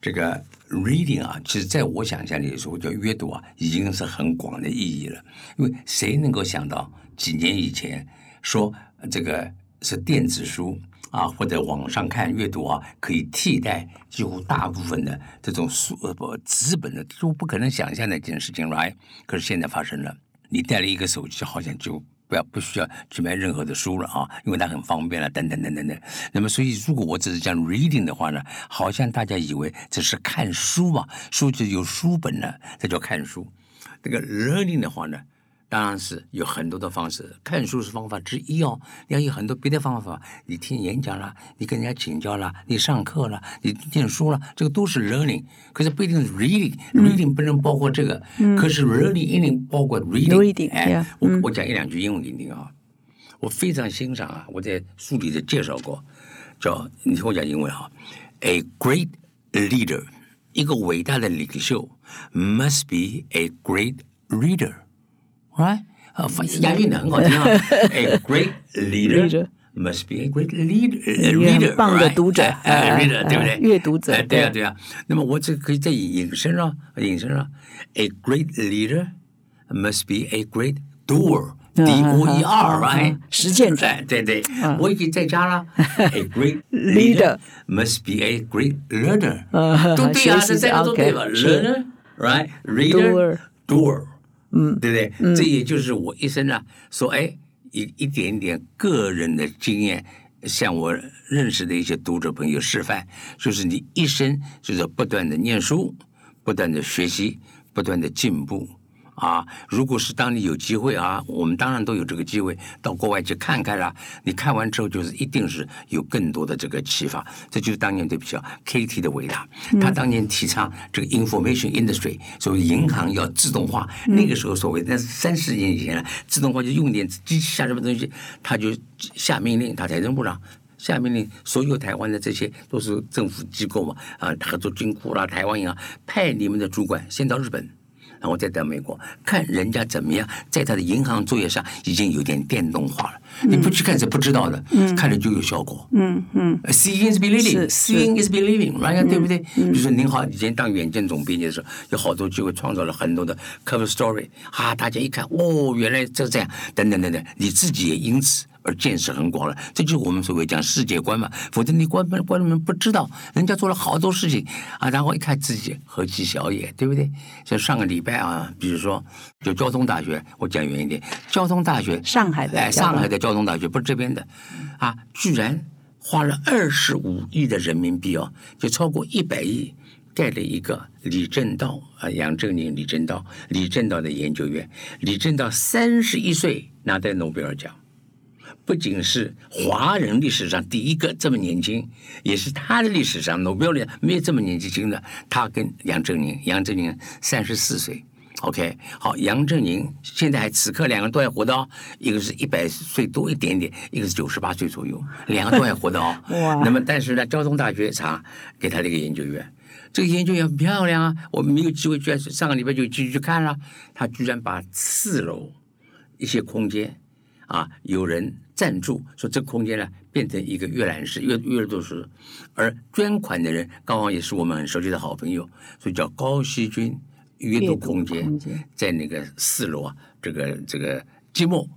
这个 reading 啊，其实在我想象里的时候，叫阅读啊，已经是很广的意义了。因为谁能够想到几年以前说这个是电子书？啊，或者网上看阅读啊，可以替代几乎大部分的这种书呃不纸本的，都不可能想象的一件事情，right？可是现在发生了，你带了一个手机，好像就不要不需要去买任何的书了啊，因为它很方便了，等等等等等。那么，所以如果我只是讲 reading 的话呢，好像大家以为这是看书嘛，书就有书本了，这叫看书。这个 learning 的话呢？当然是有很多的方式，看书是方法之一哦。你要有很多别的方法，你听演讲啦，你跟人家请教啦，你上课啦，你念书啦，这个都是 learning。可是不一定是 reading，reading 不能包括这个。可是 learning 一定包括 reading。哎，我我讲一两句英文给你听啊。我非常欣赏啊，我在书里的介绍过，叫你听我讲英文啊。A great leader，一个伟大的领袖，must be a great reader。Right？啊，押韵的很好听啊。A great (laughs) leader must be a great leader. Reader，棒的读者，reader，对不对？阅读者，对啊，对啊。那么我这可以再引申啊，引申啊。A (laughs) great leader must be a great doer. D O E R，right？实践者，对对。我也可以再加了。A great (laughs) leader must be a great learner. 都对啊，这三个都对吧？Learner，right？Reader，doer。 嗯，对不对？这也就是我一生呢，说哎，一一点点个人的经验，向我认识的一些读者朋友示范，就是你一生就是不断的念书，不断的学习，不断的进步。啊，如果是当你有机会啊，我们当然都有这个机会到国外去看看啦。你看完之后，就是一定是有更多的这个启发。这就是当年对比较 K.T. 的伟大。他当年提倡这个 information industry，所谓银行要自动化。那个时候所谓那是三十年以前，自动化就用点机器下什么东西，他就下命令，他财政部长下命令，所有台湾的这些都是政府机构嘛，啊，合作金库啦、台湾银行，派你们的主管先到日本。然后再到美国看人家怎么样，在他的银行作业上已经有点电动化了。你不去看是不知道的，看了就有效果。嗯嗯，Seeing is believing，Seeing is believing，right？对不对？比如说您好，以前当远见总编辑的时候，有好多机会创造了很多的 cover story，啊，大家一看，哦，原来这这样，等等等等，你自己也因此。而见识很广了，这就是我们所谓讲世界观嘛。否则你观观众们不知道，人家做了好多事情啊，然后一看自己何其小也，对不对？像上个礼拜啊，比如说就交通大学，我讲远一点，交通大学，上海的，哎，上海的交通大学不是这边的，啊，居然花了二十五亿的人民币哦，就超过一百亿，盖了一个李政道啊，杨振宁、李政道、李政道的研究院。李政道三十一岁拿到诺贝尔奖。不仅是华人历史上第一个这么年轻，也是他的历史上诺贝尔奖没有这么年纪轻的。他跟杨振宁，杨振宁三十四岁，OK，好，杨振宁现在还此刻两个人都还活的哦，一个是一百岁多一点点，一个是九十八岁左右，两个都还活的哦。哇！那么但是呢，交通大学查给他的一个研究员，这个研究员很漂亮啊，我们没有机会去，上个礼拜就继续去看了，他居然把四楼一些空间啊，有人。赞助说这空间呢变成一个阅览室、阅阅读室，而捐款的人刚好也是我们很熟悉的好朋友，所以叫高希军阅读空间，在那个四楼啊，这个这个寂寞，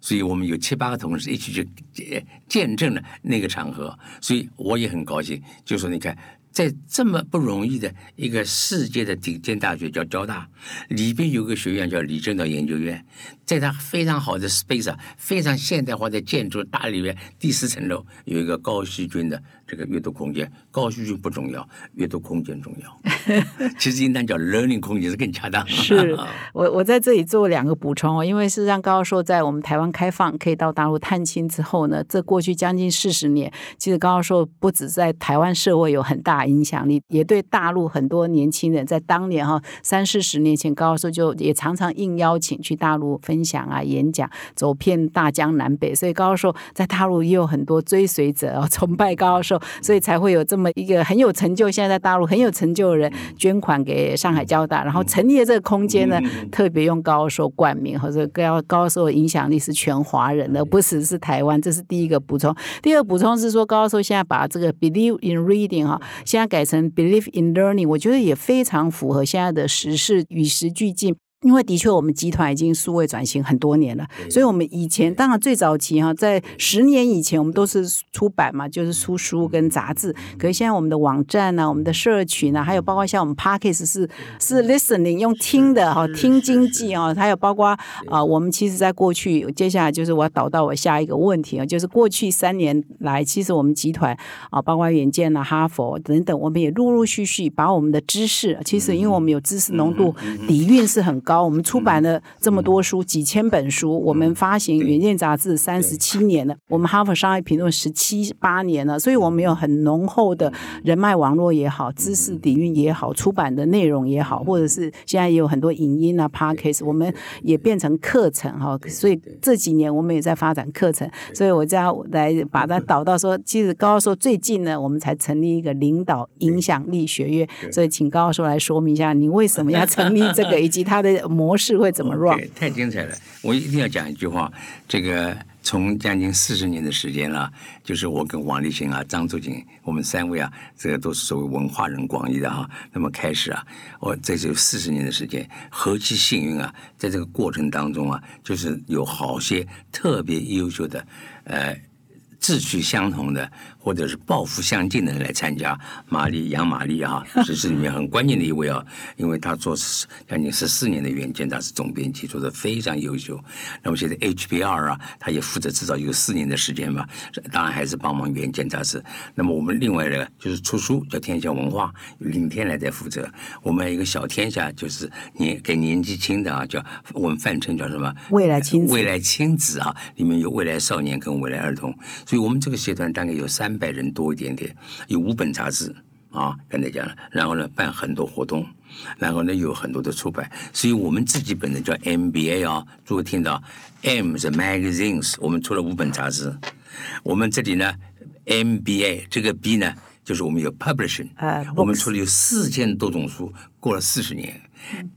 所以我们有七八个同事一起去见见证了那个场合，所以我也很高兴。就说你看在这么不容易的一个世界的顶尖大学叫交大，里边有个学院叫李政道研究院，在它非常好的 space 啊，非常现代化的建筑大里面第四层楼有一个高希军的这个阅读空间。高希军不重要，阅读空间重要。(laughs) 其实应当叫 learning 空间是更恰当。是我我在这里做两个补充哦，因为事实上高教授在我们台湾开放可以到大陆探亲之后呢，这过去将近四十年，其实高教授不止在台湾社会有很大影响力，也对大陆很多年轻人在当年哈三四十年前，高教授就也常常应邀请去大陆分享啊、演讲，走遍大江南北，所以高教授在大陆也有很多追随者哦，崇拜高教授，所以才会有这么一个很有成就，现在在大陆很有成就的人捐款给上海交大，然后成立了这个空间呢，特别用高教授冠名，或者高高教授的影响力是全华人的，不只是台湾，这是第一个补充。第二个补充是说，高教授现在把这个 believe in reading 哈，现在改成 believe in learning，我觉得也非常符合现在的时事，与时俱进。因为的确，我们集团已经数位转型很多年了，所以我们以前当然最早期哈，在十年以前，我们都是出版嘛，就是出书跟杂志。可是现在我们的网站呢，我们的社群呢，还有包括像我们 Parkes 是是 listening 用听的哈，听经济哦，还有包括啊，我们其实在过去，接下来就是我要导到我下一个问题啊，就是过去三年来，其实我们集团啊，包括远见啊、哈佛等等，我们也陆陆续续把我们的知识，其实因为我们有知识浓度底蕴是很高。高，我们出版了这么多书，几千本书。我们发行《远见》杂志三十七年了，我们《哈佛商业评论》十七八年了，所以我们有很浓厚的人脉网络也好，知识底蕴也好，出版的内容也好，或者是现在也有很多影音啊、podcast，我们也变成课程哈。所以这几年我们也在发展课程，所以我这样来把它导到说，其实高教授最近呢，我们才成立一个领导影响力学院，所以请高教授来说明一下，你为什么要成立这个，(laughs) 以及他的。模式会怎么乱太精彩了！我一定要讲一句话。这个从将近四十年的时间了，就是我跟王立新啊、张祖景，我们三位啊，这个都是所谓文化人广义的哈。那么开始啊，我这就四十年的时间，何其幸运啊！在这个过程当中啊，就是有好些特别优秀的呃。志趣相同的，或者是抱负相近的人来参加。玛丽杨玛丽啊，(laughs) 这是里面很关键的一位啊，因为他做将近十四年的远见杂志总编辑，做的非常优秀。那么现在 HBR 啊，他也负责至少有四年的时间吧，当然还是帮忙原件杂志。那么我们另外呢，就是出书叫天下文化，林天来在负责。我们还有一个小天下，就是年给年纪轻的啊，叫我们泛称叫什么？未来亲子。未来亲子啊，里面有未来少年跟未来儿童。所以，我们这个社团大概有三百人多一点点，有五本杂志啊，刚才讲了，然后呢，办很多活动，然后呢，有很多的出版。所以我们自己本身叫 MBA 啊，诸位听到 M 是 magazines，我们出了五本杂志。我们这里呢，MBA 这个 B 呢，就是我们有 publishing，我们出了有四千多种书，过了四十年。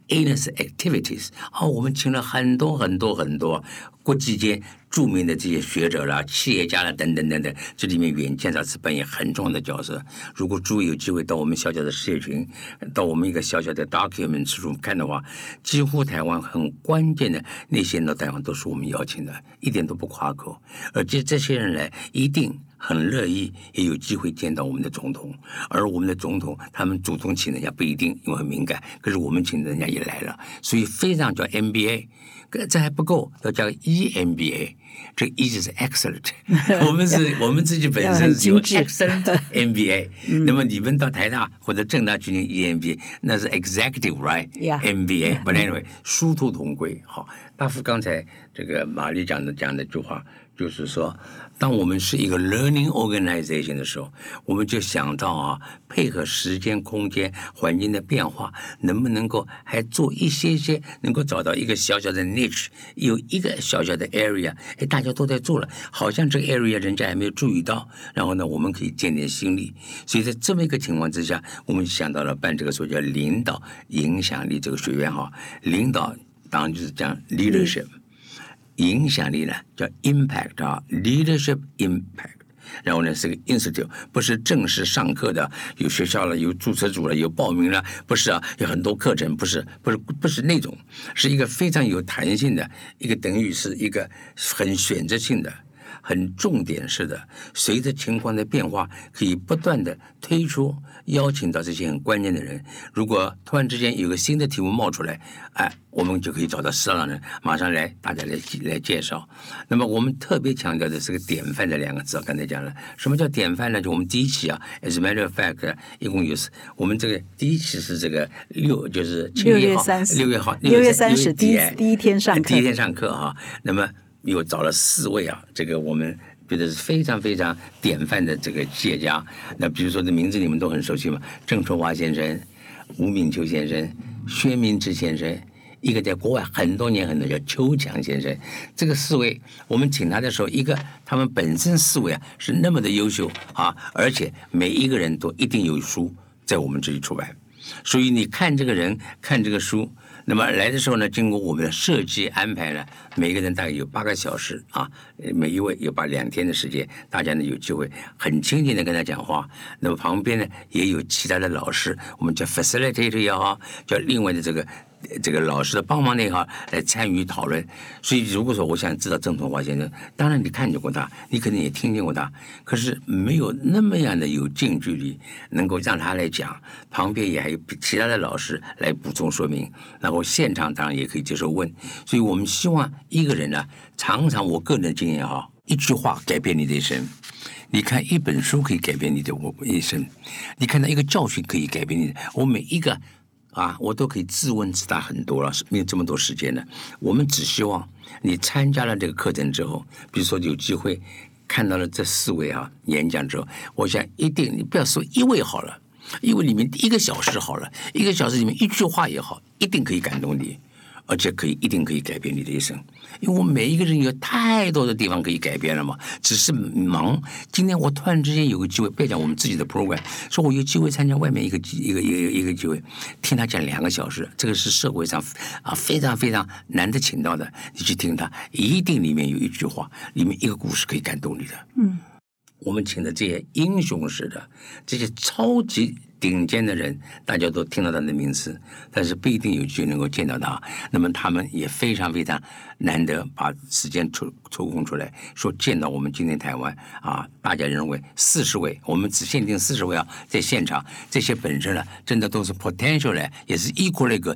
A 呢是 activities，哦，我们请了很多很多很多国际间著名的这些学者啦、企业家啦等等等等，这里面远见杂志扮演很重要的角色。如果诸位有机会到我们小小的社群，到我们一个小小的 document 处看的话，几乎台湾很关键的那些呢，台湾都是我们邀请的，一点都不夸口。而且这些人来一定。很乐意也有机会见到我们的总统，而我们的总统他们主动请人家不一定，因为很敏感。可是我们请人家也来了，所以非常叫 MBA，这还不够，要叫 EMBA。这 E 就是 excellent，(laughs) 我们是我们自己本身是有 excellent (laughs) MBA。那么你们到台大或者正大去念 EMBA，那是 executive right？MBA。But anyway，殊途同归。好，大夫刚才这个玛丽讲的讲那句话，就是说。当我们是一个 learning organization 的时候，我们就想到啊，配合时间、空间、环境的变化，能不能够还做一些些，能够找到一个小小的 niche，有一个小小的 area，哎，大家都在做了，好像这个 area 人家还没有注意到，然后呢，我们可以建点心力。所以在这么一个情况之下，我们想到了办这个所叫领导影响力这个学院哈，领导当然就是讲 leadership。影响力呢，叫 impact 啊，leadership impact。然后呢，是个 institute，不是正式上课的，有学校了，有注册组了，有报名了，不是啊，有很多课程，不是，不是，不是那种，是一个非常有弹性的一个，等于是一个很选择性的、很重点式的，随着情况的变化，可以不断的推出邀请到这些很关键的人。如果突然之间有个新的题目冒出来，哎，我们就可以找到适当的人，马上来大家来来介绍。那么我们特别强调的是个典范的两个字，刚才讲了，什么叫典范呢？就我们第一期啊，as a matter of fact，一共有我们这个第一期是这个六，就是六月三十，六月号，六月三十第一第一天上课，第一天上课哈。那么又找了四位啊，这个我们觉得是非常非常典范的这个企业家。那比如说这名字你们都很熟悉嘛，郑春华先生、吴敏秋先生、薛明之先生，一个在国外很多年很多叫邱强先生。这个四位我们请他的时候，一个他们本身四位啊是那么的优秀啊，而且每一个人都一定有书在我们这里出版，所以你看这个人看这个书。那么来的时候呢，经过我们的设计安排呢，每个人大概有八个小时啊，每一位有把两天的时间，大家呢有机会很亲近的跟他讲话。那么旁边呢也有其他的老师，我们叫 facilitator 也好，叫另外的这个。这个老师的帮忙那一哈来参与讨论，所以如果说我想知道郑同华先生，当然你看见过他，你肯定也听见过他，可是没有那么样的有近距离，能够让他来讲，旁边也还有其他的老师来补充说明，然后现场当然也可以接受问，所以我们希望一个人呢，常常我个人的经验哈，一句话改变你的一生，你看一本书可以改变你的我一生，你看到一个教训可以改变你，我每一个。啊，我都可以自问自答很多了，没有这么多时间了。我们只希望你参加了这个课程之后，比如说有机会看到了这四位啊演讲之后，我想一定你不要说一位好了，因为里面一个小时好了，一个小时里面一句话也好，一定可以感动你。而且可以一定可以改变你的一生，因为我们每一个人有太多的地方可以改变了嘛，只是忙。今天我突然之间有个机会，不要讲我们自己的 program，说我有机会参加外面一个一个一个一个机会，听他讲两个小时，这个是社会上啊非常非常难得请到的，你去听他，一定里面有一句话，里面一个故事可以感动你的。嗯，我们请的这些英雄式的这些超级。顶尖的人，大家都听到他的名字，但是不一定有机会能够见到他。那么他们也非常非常难得把时间抽抽空出来，说见到我们今天台湾啊，大家认为四十位，我们只限定四十位啊，在现场这些本身呢，真的都是 potential 嘞，也是 equal 那个。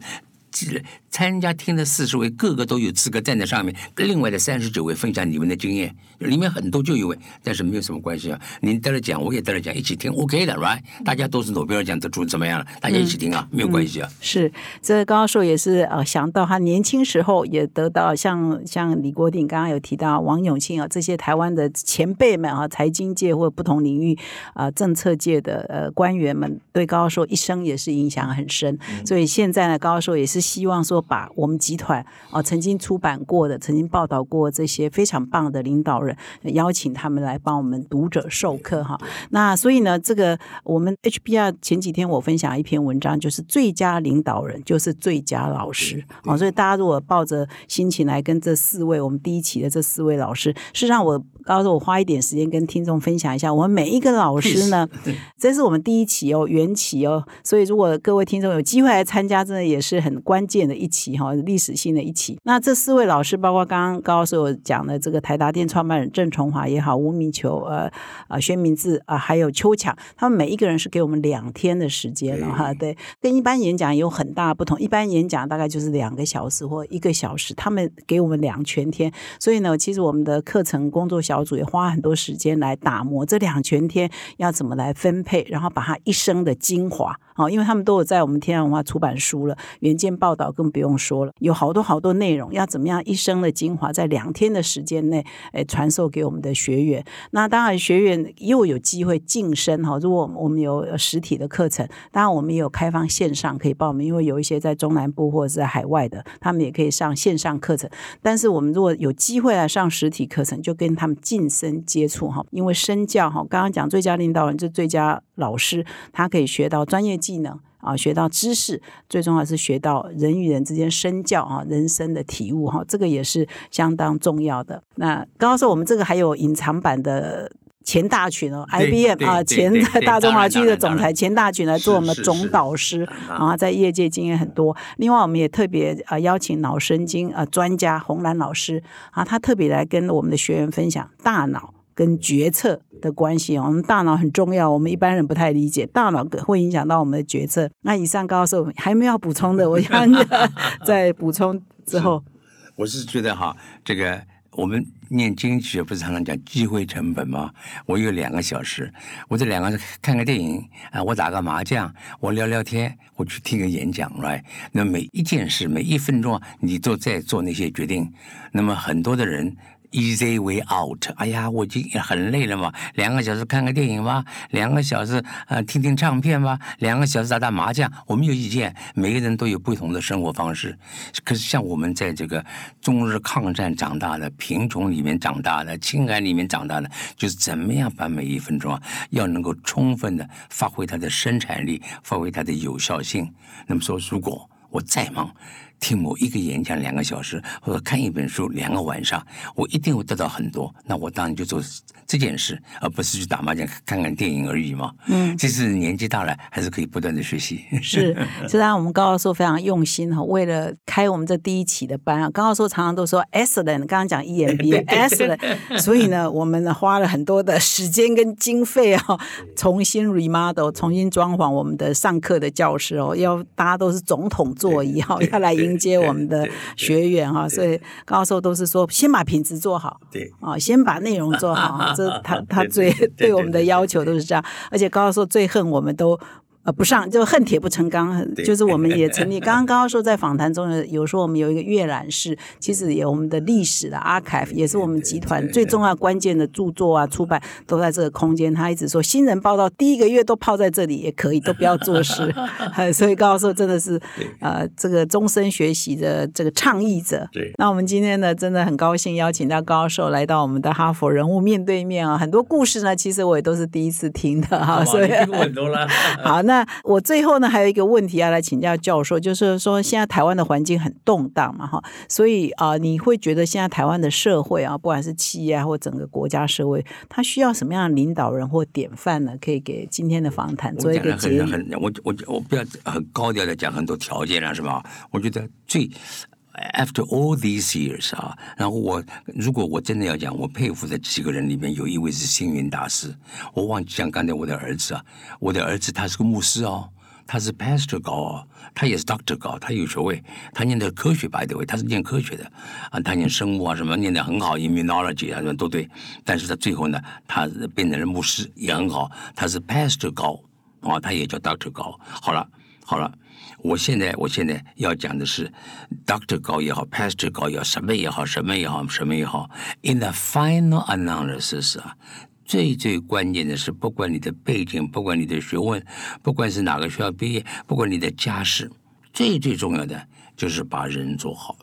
参加听的四十位，个个都有资格站在上面。另外的三十九位分享你们的经验，里面很多就一位，但是没有什么关系啊。您得了奖，我也得了奖，一起听，OK 的，right？大家都是诺贝尔奖得主，怎么样了？大家一起听啊，没有关系啊。是，这刚刚说也是呃，想到他年轻时候也得到像像李国鼎刚刚有提到王永庆啊这些台湾的前辈们啊，财经界或不同领域啊政策界的呃官员们，对高教授一生也是影响很深。所以现在呢，高教授也是希望说。把我们集团啊曾经出版过的、曾经报道过这些非常棒的领导人，邀请他们来帮我们读者授课哈。那所以呢，这个我们 HBR 前几天我分享一篇文章，就是最佳领导人就是最佳老师啊。所以大家如果抱着心情来跟这四位我们第一期的这四位老师，事实上我告诉我花一点时间跟听众分享一下，我们每一个老师呢，(laughs) 这是我们第一期哦，缘起哦。所以如果各位听众有机会来参加，真的也是很关键的一。期哈历史性的一期，那这四位老师，包括刚刚高教授讲的这个台达电创办人郑崇华也好，吴明球呃啊薛明志啊，还有邱强，他们每一个人是给我们两天的时间了哈，对，跟一般演讲有很大不同，一般演讲大概就是两个小时或一个小时，他们给我们两全天，所以呢，其实我们的课程工作小小组也花很多时间来打磨这两全天要怎么来分配，然后把他一生的精华。好，因为他们都有在我们天然文化出版书了，原件报道更不用说了，有好多好多内容，要怎么样一生的精华在两天的时间内，诶，传授给我们的学员。那当然，学员又有机会晋升哈。如果我们有实体的课程，当然我们也有开放线上可以报名，因为有一些在中南部或者是在海外的，他们也可以上线上课程。但是我们如果有机会来上实体课程，就跟他们晋升接触哈，因为身教哈，刚刚讲最佳领导人就最佳老师，他可以学到专业。技能啊，学到知识，最重要是学到人与人之间身教啊，人生的体悟哈，这个也是相当重要的。那刚刚说我们这个还有隐藏版的。钱大群哦，IBM 啊，对对前对对大中华区的总裁钱大群来做我们的总导师啊啊，在业界经验很多。另外，我们也特别呃邀请脑神经呃专家洪兰老师啊，他特别来跟我们的学员分享大脑。跟决策的关系哦，我们大脑很重要，我们一般人不太理解，大脑会影响到我们的决策。那以上高授还没有补充的，我想 (laughs) 在补充之后，我是觉得哈，这个我们念经济学不是常常讲机会成本吗？我有两个小时，我这两个看个电影啊，我打个麻将，我聊聊天，我去听个演讲来。那每一件事，每一分钟啊，你都在做那些决定。那么很多的人。Easy way out。哎呀，我已经很累了嘛，两个小时看个电影吧，两个小时呃听听唱片吧，两个小时打打麻将。我没有意见，每个人都有不同的生活方式。可是像我们在这个中日抗战长大的、贫穷里面长大的、情感里面长大的，就是怎么样把每一分钟啊，要能够充分的发挥它的生产力，发挥它的有效性。那么说，如果我再忙，听某一个演讲两个小时，或者看一本书两个晚上，我一定会得到很多。那我当然就做这件事，而不是去打麻将、看看电影而已嘛。嗯，这是年纪大了，还是可以不断的学习。是，(laughs) 虽然我们高教授非常用心哈，为了开我们这第一期的班啊，高教授常常都说 excellent，刚刚讲 EMBA (laughs) excellent，所以呢，我们呢花了很多的时间跟经费啊，重新 remodel，重新装潢我们的上课的教室哦，要大家都是总统座椅哈，要来迎接我们的学员哈，所以高教授都是说先把品质做好，对。啊，先把内容做好，这他 (laughs) 他最对我们的要求都是这样，而且高教授最恨我们都。呃，不上就恨铁不成钢，对就是我们也成立。刚刚刚刚说在访谈中有有说我们有一个阅览室，其实也我们的历史的 archive 也是我们集团最重要关键的著作啊出版都在这个空间。他一直说新人报道第一个月都泡在这里也可以，都不要做事。(laughs) 所以高教授真的是呃这个终身学习的这个倡议者。对那我们今天呢真的很高兴邀请到高教授来到我们的哈佛人物面对面啊，很多故事呢其实我也都是第一次听的哈，所以很多了。(laughs) 好，那我最后呢还有一个问题要来请教教授，就是说现在台湾的环境很动荡嘛，哈，所以啊、呃你会觉得现在台湾的社会啊，不管是企业啊或整个国家社会，它需要什么样的领导人或典范呢？可以给今天的访谈做一个结语。很很，我我我不要很高调的讲很多条件了，是吧？我觉得最 after all these years 啊，然后我如果我真的要讲，我佩服的几个人里面有一位是星云大师，我忘记讲刚才我的儿子啊，我的儿子他是个牧师哦。他是 pastor 高哦，他也是 doctor 高，他有学位，他念的科学，by the way，他是念科学的啊，他念生物啊什么念得很好，immunology 啊什么都对，但是他最后呢，他变成了牧师也很好，他是 pastor 高啊，他也叫 doctor 高。好了，好了，我现在我现在要讲的是 doctor 高也好，pastor 高也好，什么也好，什么也好，什么也好，in the final analysis 啊。最最关键的是，不管你的背景，不管你的学问，不管是哪个学校毕业，不管你的家世，最最重要的就是把人做好，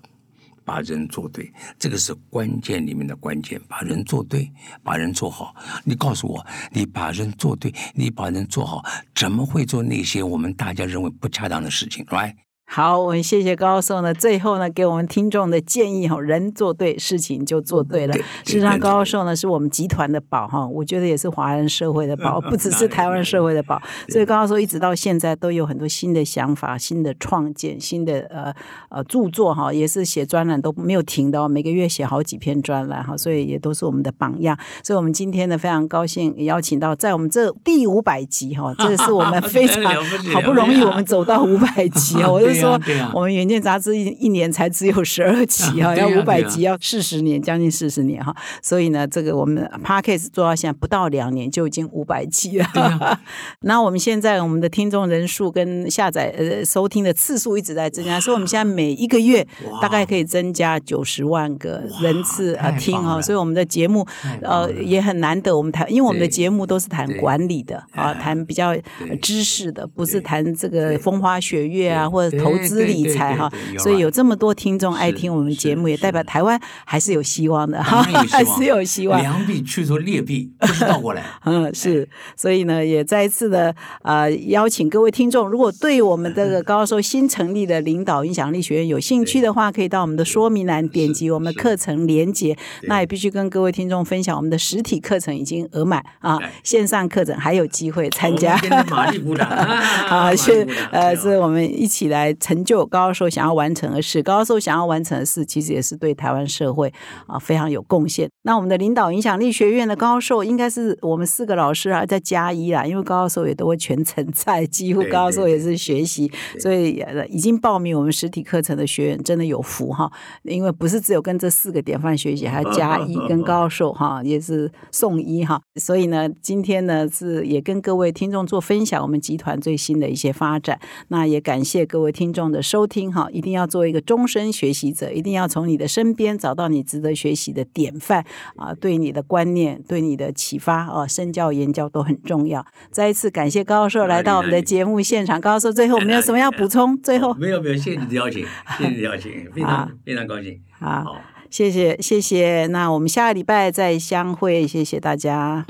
把人做对，这个是关键里面的关键。把人做对，把人做好。你告诉我，你把人做对，你把人做好，怎么会做那些我们大家认为不恰当的事情？Right？好，我们谢谢高教授呢。最后呢，给我们听众的建议哈，人做对事情就做对了。对事实上，高教授呢是我们集团的宝哈，我觉得也是华人社会的宝，(laughs) 不只是台湾社会的宝。所以高教授一直到现在都有很多新的想法、新的创建、新的呃呃著作哈，也是写专栏都没有停的哦，每个月写好几篇专栏哈，所以也都是我们的榜样。所以我们今天呢非常高兴邀请到在我们这第五百集哈，这是我们 (laughs) 非常好不容易我们走到五百集啊，我就说我们原件杂志一一年才只有十二集啊，(laughs) 对呀要五百集要四十年，将近四十年哈。所以呢，这个我们 podcast 做到现在不到两年就已经五百集了。(laughs) 那我们现在我们的听众人数跟下载呃收听的次数一直在增加，所以我们现在每一个月大概可以增加九十万个人次啊听哈，棒了。所以我们的节目呃也很难得，我们谈，因为我们的节目都是谈管理的啊，谈比较呃知识的，不是谈这个风花雪月啊，或者投资理财哈，所以有这么多听众爱听我们节目，也代表台湾还是有希望的哈，还是有希望。良币去除劣币，不是倒过来。(laughs) 嗯，是，所以呢，也再一次的呃邀请各位听众，如果对我们这个高收新成立的领导影响力学院有兴趣的话，可以到我们的说明栏点击我们的课程连接。那也必须跟各位听众分享，我们的实体课程已经额满啊，线上课程还有机会参加。(laughs) 马丽鼓掌啊！是呃，是我们一起来成就高教授想要完成的事。高教授想要完成的事，其实也是对台湾社会啊非常有贡献。那我们的领导影响力学院的高教授，应该是我们四个老师啊，再加一啦，因为高教授也都会全程在，几乎高教授也是学习，所以已经报名我们实体课程的学员真的有福哈，因为不是只有跟这四个典范学习，还要加一跟高教授哈，也是送一哈。所以呢，今天呢是也跟各位听众做分享我们集团最新的一些发展。那也感谢各位听众的收听哈，一定要做一个终身学习者，一定要从你的身边找到你值得学习的典范啊，对你的观念、对你的启发啊，身教言教都很重要。再一次感谢高教授来到我们的节目现场，高教授最后没有什么要补充？(laughs) 最后没有没有，谢谢你的邀请，(laughs) 谢谢你的邀请，非常非常高兴。好，谢谢谢谢，那我们下个礼拜再相会，谢谢大家。